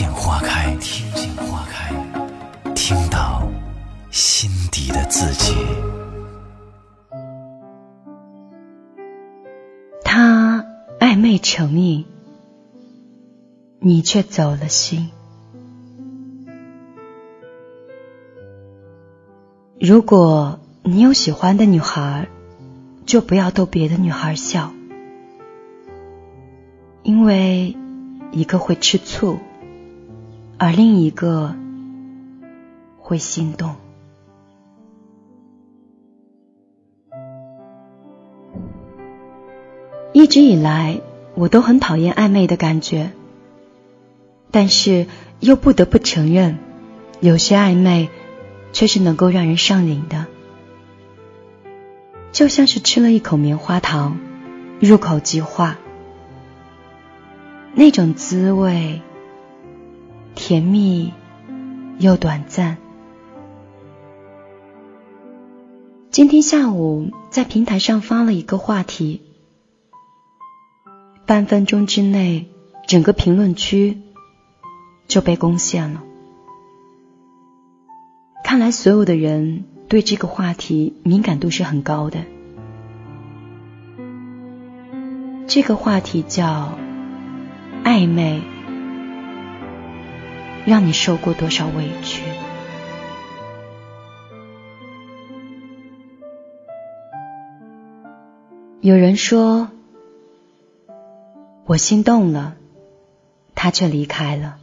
见花开，听见花开，听到心底的自己。他暧昧成瘾，你却走了心。如果你有喜欢的女孩，就不要逗别的女孩笑，因为一个会吃醋，而另一个会心动。一直以来，我都很讨厌暧昧的感觉，但是又不得不承认，有些暧昧。却是能够让人上瘾的，就像是吃了一口棉花糖，入口即化，那种滋味甜蜜又短暂。今天下午在平台上发了一个话题，半分钟之内，整个评论区就被攻陷了。看来所有的人对这个话题敏感度是很高的。这个话题叫暧昧，让你受过多少委屈？有人说我心动了，他却离开了。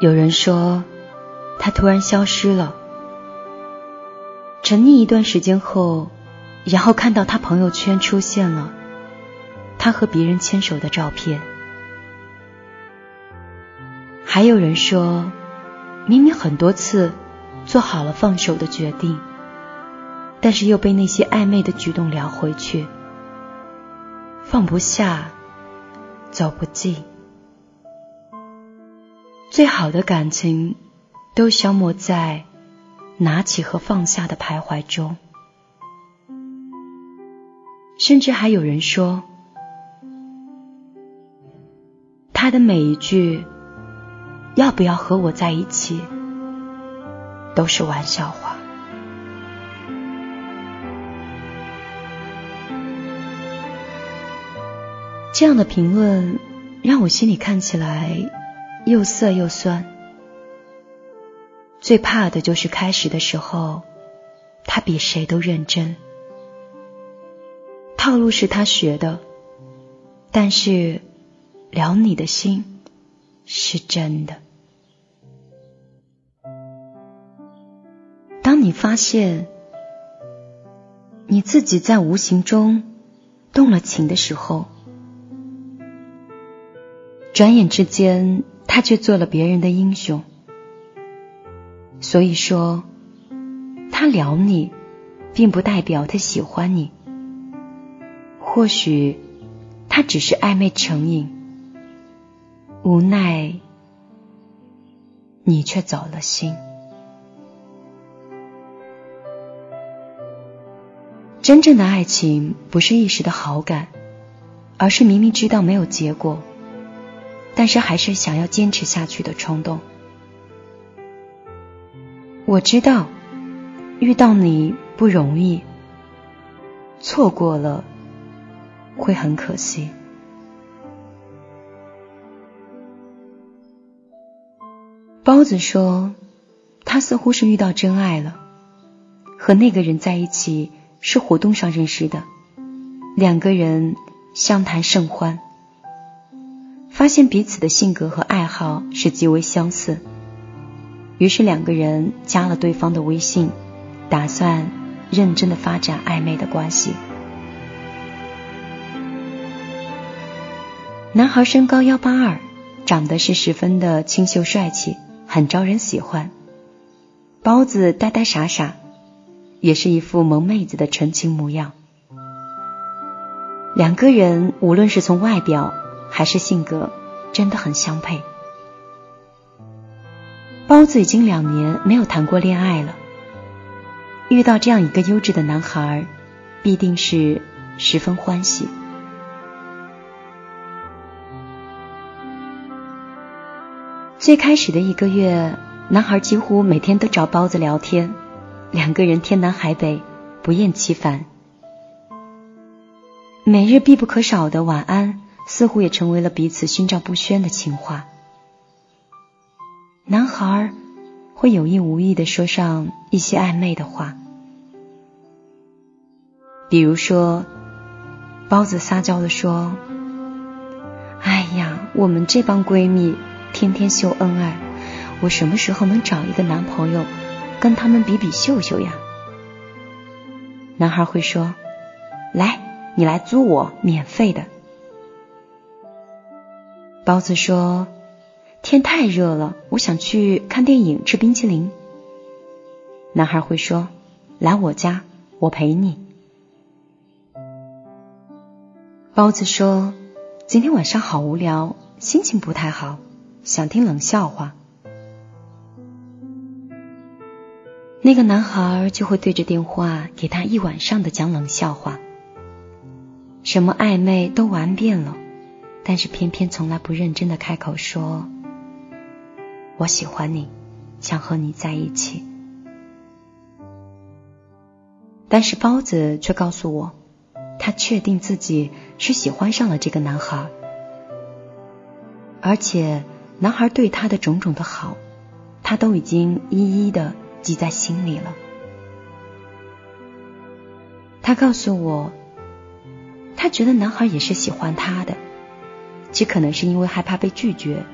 有人说。他突然消失了，沉溺一段时间后，然后看到他朋友圈出现了他和别人牵手的照片。还有人说，明明很多次做好了放手的决定，但是又被那些暧昧的举动撩回去，放不下，走不进，最好的感情。都消磨在拿起和放下的徘徊中，甚至还有人说，他的每一句“要不要和我在一起”都是玩笑话。这样的评论让我心里看起来又涩又酸。最怕的就是开始的时候，他比谁都认真，套路是他学的，但是撩你的心是真的。当你发现你自己在无形中动了情的时候，转眼之间他却做了别人的英雄。所以说，他撩你，并不代表他喜欢你。或许他只是暧昧成瘾，无奈你却走了心。真正的爱情不是一时的好感，而是明明知道没有结果，但是还是想要坚持下去的冲动。我知道遇到你不容易，错过了会很可惜。包子说，他似乎是遇到真爱了，和那个人在一起是活动上认识的，两个人相谈甚欢，发现彼此的性格和爱好是极为相似。于是两个人加了对方的微信，打算认真的发展暧昧的关系。男孩身高幺八二，长得是十分的清秀帅气，很招人喜欢。包子呆呆傻傻，也是一副萌妹子的纯情模样。两个人无论是从外表还是性格，真的很相配。包子已经两年没有谈过恋爱了，遇到这样一个优质的男孩，必定是十分欢喜。最开始的一个月，男孩几乎每天都找包子聊天，两个人天南海北，不厌其烦。每日必不可少的晚安，似乎也成为了彼此心照不宣的情话。男孩会有意无意的说上一些暧昧的话，比如说，包子撒娇的说：“哎呀，我们这帮闺蜜天天秀恩爱，我什么时候能找一个男朋友跟他们比比秀秀呀？”男孩会说：“来，你来租我，免费的。”包子说。天太热了，我想去看电影、吃冰淇淋。男孩会说：“来我家，我陪你。”包子说：“今天晚上好无聊，心情不太好，想听冷笑话。”那个男孩就会对着电话给他一晚上的讲冷笑话，什么暧昧都玩遍了，但是偏偏从来不认真的开口说。我喜欢你，想和你在一起。但是包子却告诉我，他确定自己是喜欢上了这个男孩，而且男孩对他的种种的好，他都已经一一的记在心里了。他告诉我，他觉得男孩也是喜欢他的，只可能是因为害怕被拒绝，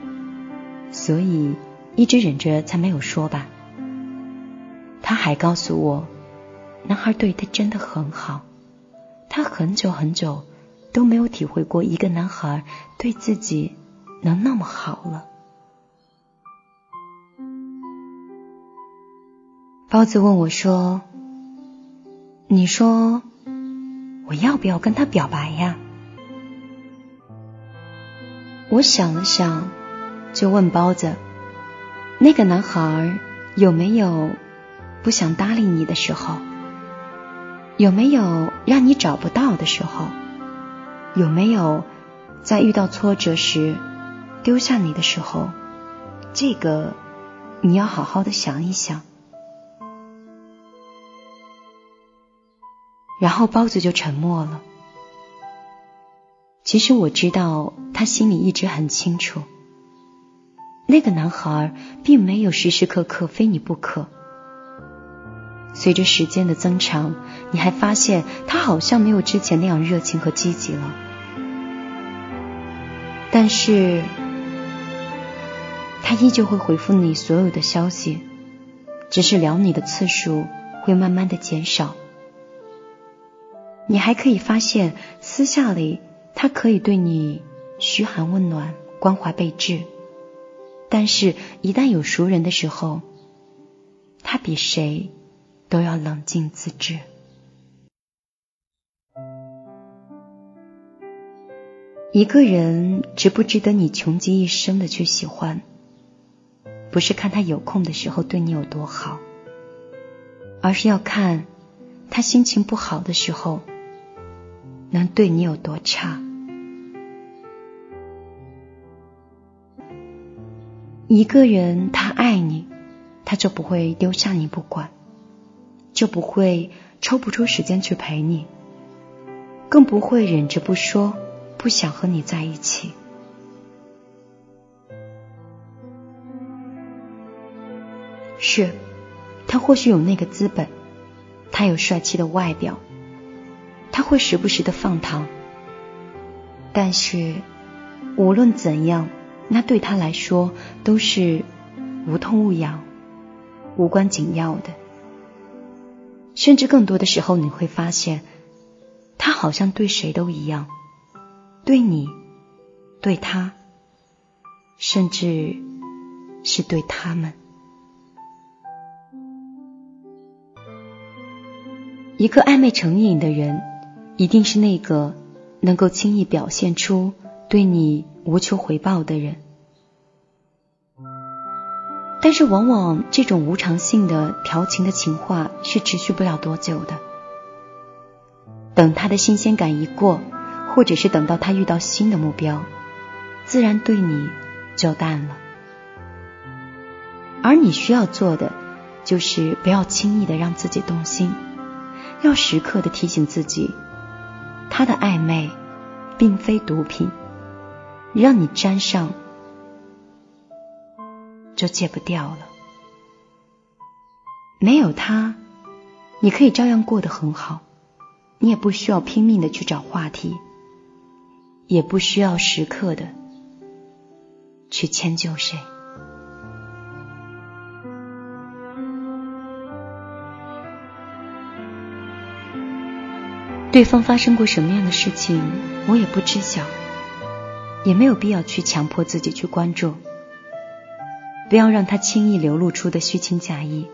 所以。一直忍着才没有说吧。他还告诉我，男孩对他真的很好，他很久很久都没有体会过一个男孩对自己能那么好了。包子问我说：“你说我要不要跟他表白呀？”我想了想，就问包子。那个男孩有没有不想搭理你的时候？有没有让你找不到的时候？有没有在遇到挫折时丢下你的时候？这个你要好好的想一想。然后包子就沉默了。其实我知道，他心里一直很清楚。那个男孩并没有时时刻刻非你不可。随着时间的增长，你还发现他好像没有之前那样热情和积极了。但是，他依旧会回复你所有的消息，只是聊你的次数会慢慢的减少。你还可以发现，私下里他可以对你嘘寒问暖、关怀备至。但是，一旦有熟人的时候，他比谁都要冷静自制。一个人值不值得你穷极一生的去喜欢，不是看他有空的时候对你有多好，而是要看他心情不好的时候能对你有多差。一个人他爱你，他就不会丢下你不管，就不会抽不出时间去陪你，更不会忍着不说，不想和你在一起。是，他或许有那个资本，他有帅气的外表，他会时不时的放糖，但是无论怎样。那对他来说都是无痛无痒、无关紧要的，甚至更多的时候，你会发现，他好像对谁都一样，对你对他，甚至是对他们。一个暧昧成瘾的人，一定是那个能够轻易表现出对你无求回报的人。但是，往往这种无偿性的调情的情话是持续不了多久的。等他的新鲜感一过，或者是等到他遇到新的目标，自然对你就淡了。而你需要做的，就是不要轻易的让自己动心。要时刻的提醒自己，他的暧昧并非毒品，让你沾上就戒不掉了。没有他，你可以照样过得很好，你也不需要拼命的去找话题，也不需要时刻的去迁就谁。对方发生过什么样的事情，我也不知晓，也没有必要去强迫自己去关注。不要让他轻易流露出的虚情假意，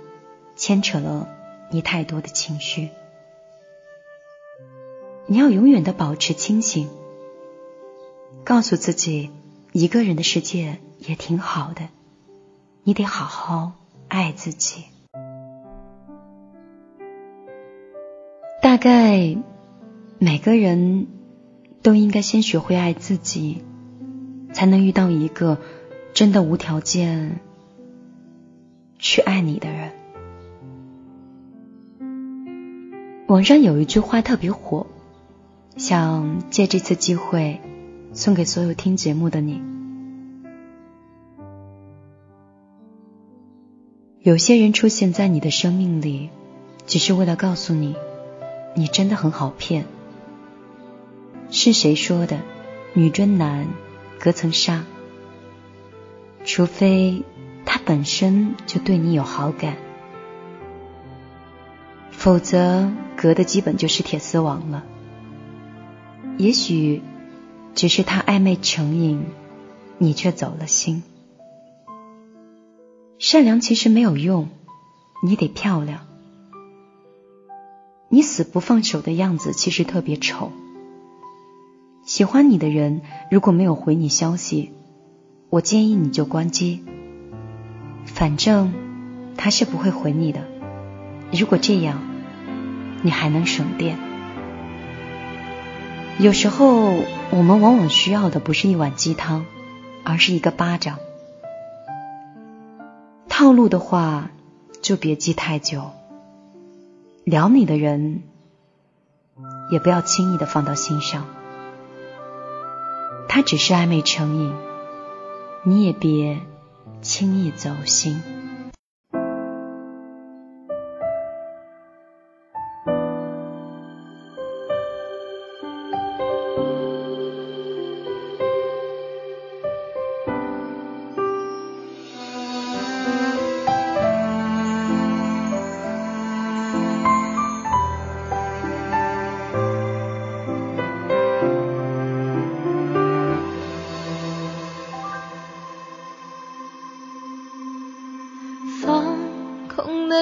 牵扯了你太多的情绪。你要永远的保持清醒，告诉自己，一个人的世界也挺好的，你得好好爱自己。大概。每个人都应该先学会爱自己，才能遇到一个真的无条件去爱你的人。网上有一句话特别火，想借这次机会送给所有听节目的你。有些人出现在你的生命里，只是为了告诉你，你真的很好骗。是谁说的？女追男隔层纱，除非他本身就对你有好感，否则隔的基本就是铁丝网了。也许只是他暧昧成瘾，你却走了心。善良其实没有用，你得漂亮。你死不放手的样子其实特别丑。喜欢你的人如果没有回你消息，我建议你就关机。反正他是不会回你的。如果这样，你还能省电。有时候我们往往需要的不是一碗鸡汤，而是一个巴掌。套路的话就别记太久。撩你的人也不要轻易的放到心上。他只是暧昧成瘾，你也别轻易走心。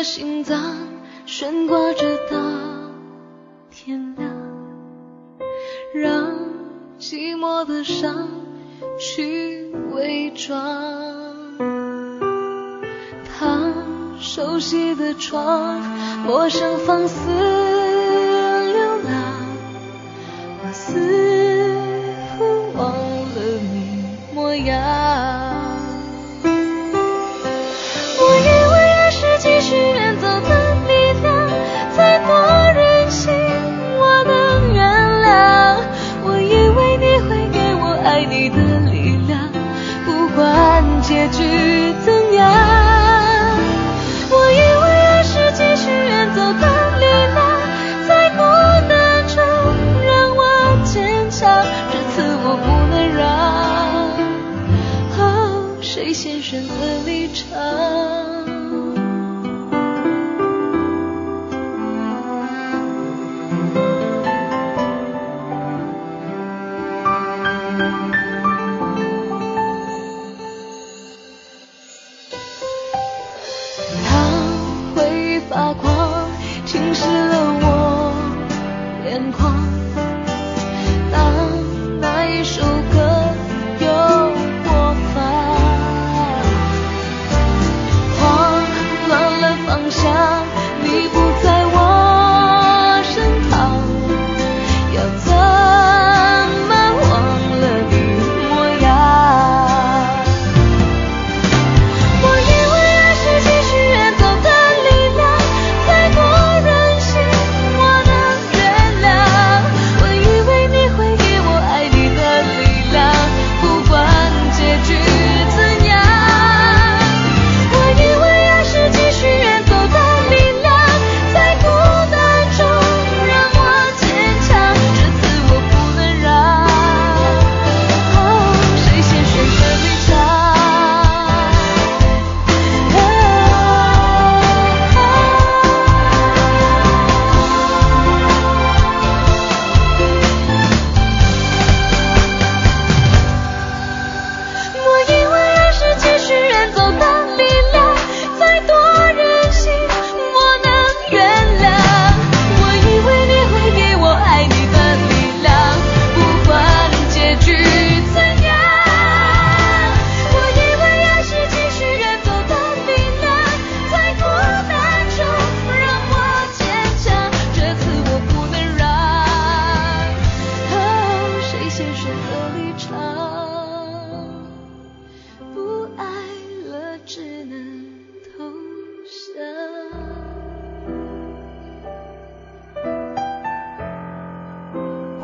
心脏悬挂着到天亮，让寂寞的伤去伪装。他熟悉的床，陌生放肆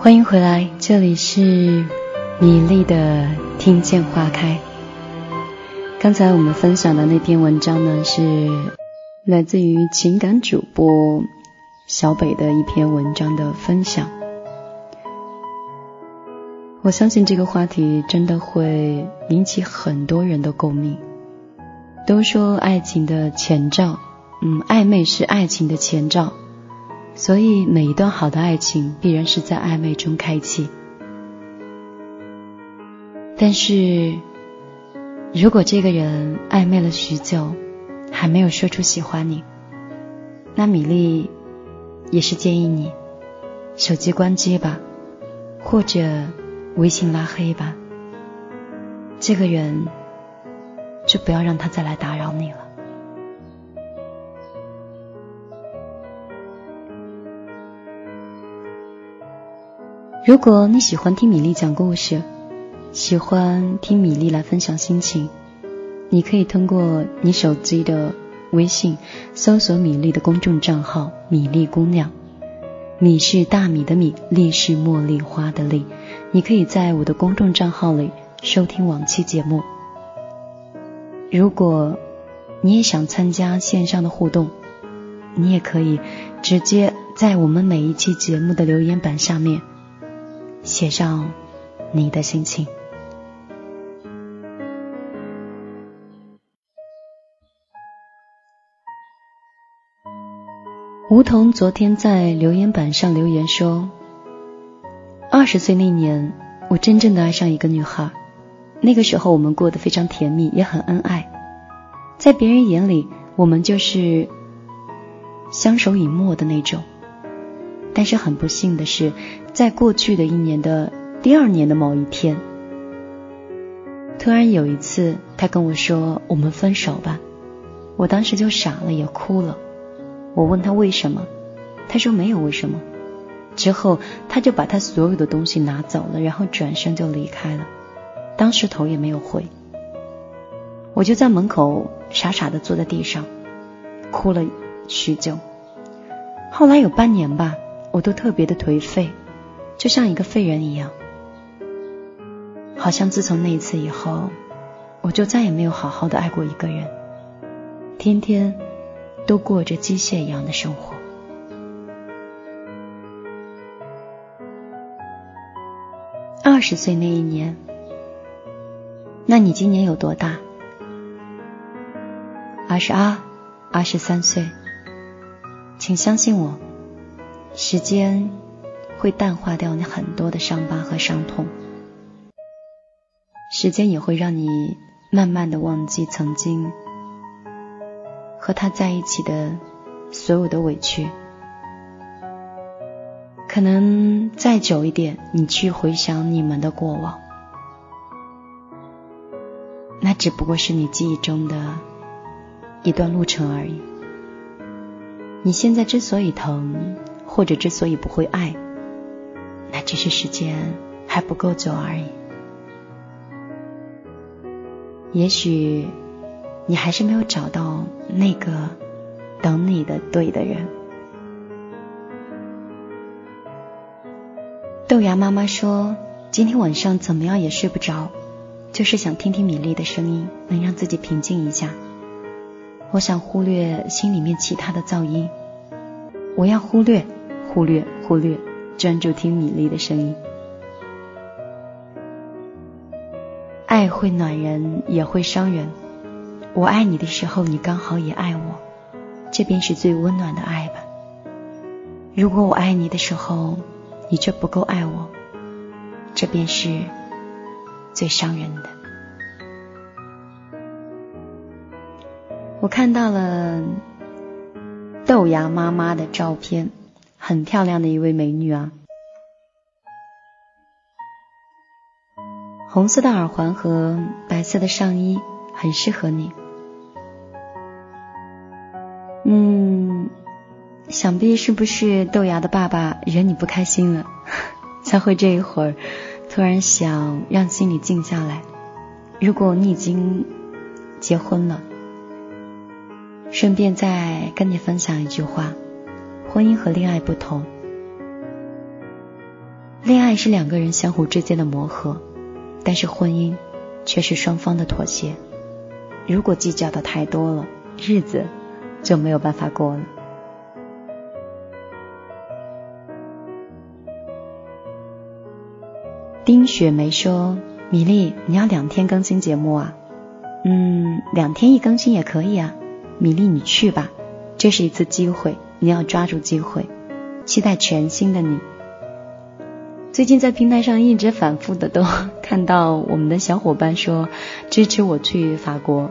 欢迎回来，这里是米粒的听见花开。刚才我们分享的那篇文章呢，是来自于情感主播小北的一篇文章的分享。我相信这个话题真的会引起很多人的共鸣。都说爱情的前兆，嗯，暧昧是爱情的前兆。所以，每一段好的爱情必然是在暧昧中开启。但是，如果这个人暧昧了许久，还没有说出喜欢你，那米粒也是建议你手机关机吧，或者微信拉黑吧。这个人就不要让他再来打扰你了。如果你喜欢听米粒讲故事，喜欢听米粒来分享心情，你可以通过你手机的微信搜索米粒的公众账号“米粒姑娘”，米是大米的米，粒是茉莉花的粒。你可以在我的公众账号里收听往期节目。如果你也想参加线上的互动，你也可以直接在我们每一期节目的留言板下面。写上你的心情。梧桐昨天在留言板上留言说：“二十岁那年，我真正的爱上一个女孩。那个时候，我们过得非常甜蜜，也很恩爱。在别人眼里，我们就是相守以沫的那种。”但是很不幸的是，在过去的一年的第二年的某一天，突然有一次，他跟我说：“我们分手吧。”我当时就傻了，也哭了。我问他为什么，他说没有为什么。之后，他就把他所有的东西拿走了，然后转身就离开了，当时头也没有回。我就在门口傻傻的坐在地上，哭了许久。后来有半年吧。我都特别的颓废，就像一个废人一样。好像自从那一次以后，我就再也没有好好的爱过一个人，天天都过着机械一样的生活。二十岁那一年，那你今年有多大？二十二，二十三岁，请相信我。时间会淡化掉你很多的伤疤和伤痛，时间也会让你慢慢的忘记曾经和他在一起的所有的委屈。可能再久一点，你去回想你们的过往，那只不过是你记忆中的一段路程而已。你现在之所以疼。或者之所以不会爱，那只是时间还不够久而已。也许你还是没有找到那个等你的对的人。豆芽妈妈说，今天晚上怎么样也睡不着，就是想听听米粒的声音，能让自己平静一下。我想忽略心里面其他的噪音，我要忽略。忽略，忽略，专注听米粒的声音。爱会暖人，也会伤人。我爱你的时候，你刚好也爱我，这便是最温暖的爱吧。如果我爱你的时候，你却不够爱我，这便是最伤人的。我看到了豆芽妈妈的照片。很漂亮的一位美女啊，红色的耳环和白色的上衣很适合你。嗯，想必是不是豆芽的爸爸惹你不开心了，才会这一会儿突然想让心里静下来。如果你已经结婚了，顺便再跟你分享一句话。婚姻和恋爱不同，恋爱是两个人相互之间的磨合，但是婚姻却是双方的妥协。如果计较的太多了，日子就没有办法过了。丁雪梅说：“米粒，你要两天更新节目啊？嗯，两天一更新也可以啊。米粒，你去吧，这是一次机会，你要抓住机会。期待全新的你。最近在平台上一直反复的都 看到我们的小伙伴说支持我去法国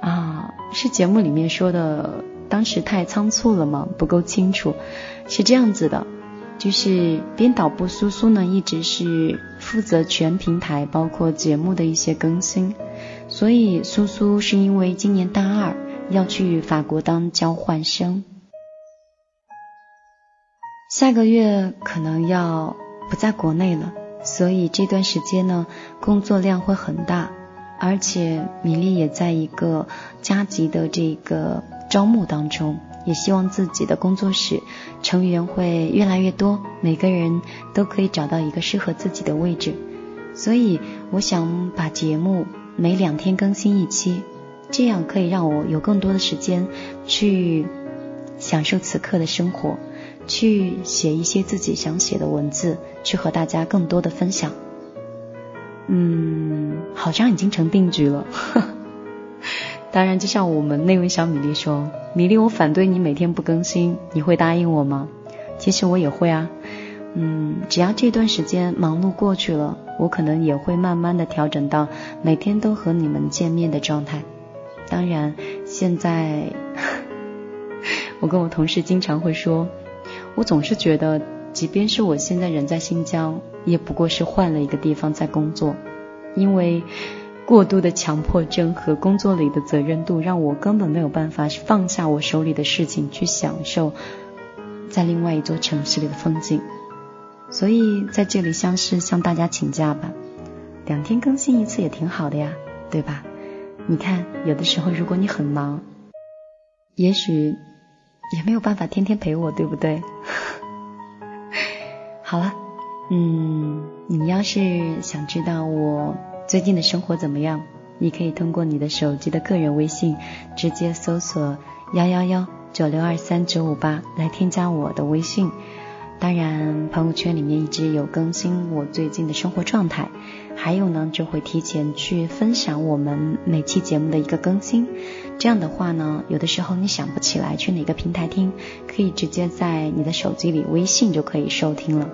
啊，是节目里面说的，当时太仓促了吗？不够清楚，是这样子的。”就是编导部苏苏呢，一直是负责全平台，包括节目的一些更新。所以苏苏是因为今年大二要去法国当交换生，下个月可能要不在国内了，所以这段时间呢，工作量会很大，而且米粒也在一个加急的这个招募当中。也希望自己的工作室成员会越来越多，每个人都可以找到一个适合自己的位置。所以我想把节目每两天更新一期，这样可以让我有更多的时间去享受此刻的生活，去写一些自己想写的文字，去和大家更多的分享。嗯，好像已经成定局了。当然，就像我们那位小米粒说：“米粒，我反对你每天不更新，你会答应我吗？”其实我也会啊，嗯，只要这段时间忙碌过去了，我可能也会慢慢的调整到每天都和你们见面的状态。当然，现在我跟我同事经常会说，我总是觉得，即便是我现在人在新疆，也不过是换了一个地方在工作，因为。过度的强迫症和工作里的责任度，让我根本没有办法放下我手里的事情去享受在另外一座城市里的风景。所以在这里，像是向大家请假吧，两天更新一次也挺好的呀，对吧？你看，有的时候如果你很忙，也许也没有办法天天陪我，对不对？好了，嗯，你要是想知道我。最近的生活怎么样？你可以通过你的手机的个人微信，直接搜索幺幺幺九六二三九五八来添加我的微信。当然，朋友圈里面一直有更新我最近的生活状态，还有呢就会提前去分享我们每期节目的一个更新。这样的话呢，有的时候你想不起来去哪个平台听，可以直接在你的手机里微信就可以收听了。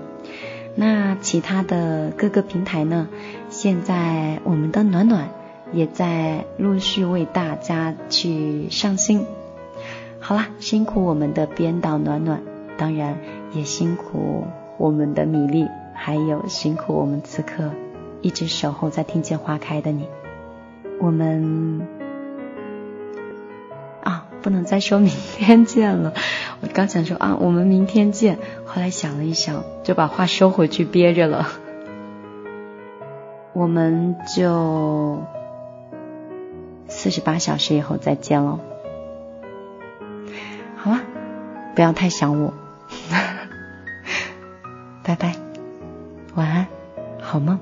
那其他的各个平台呢？现在我们的暖暖也在陆续为大家去上新。好啦，辛苦我们的编导暖暖，当然也辛苦我们的米粒，还有辛苦我们此刻一直守候在听见花开的你。我们。不能再说明天见了，我刚想说啊，我们明天见，后来想了一想，就把话收回去憋着了。我们就四十八小时以后再见喽，好吧，不要太想我，拜拜，晚安，好梦。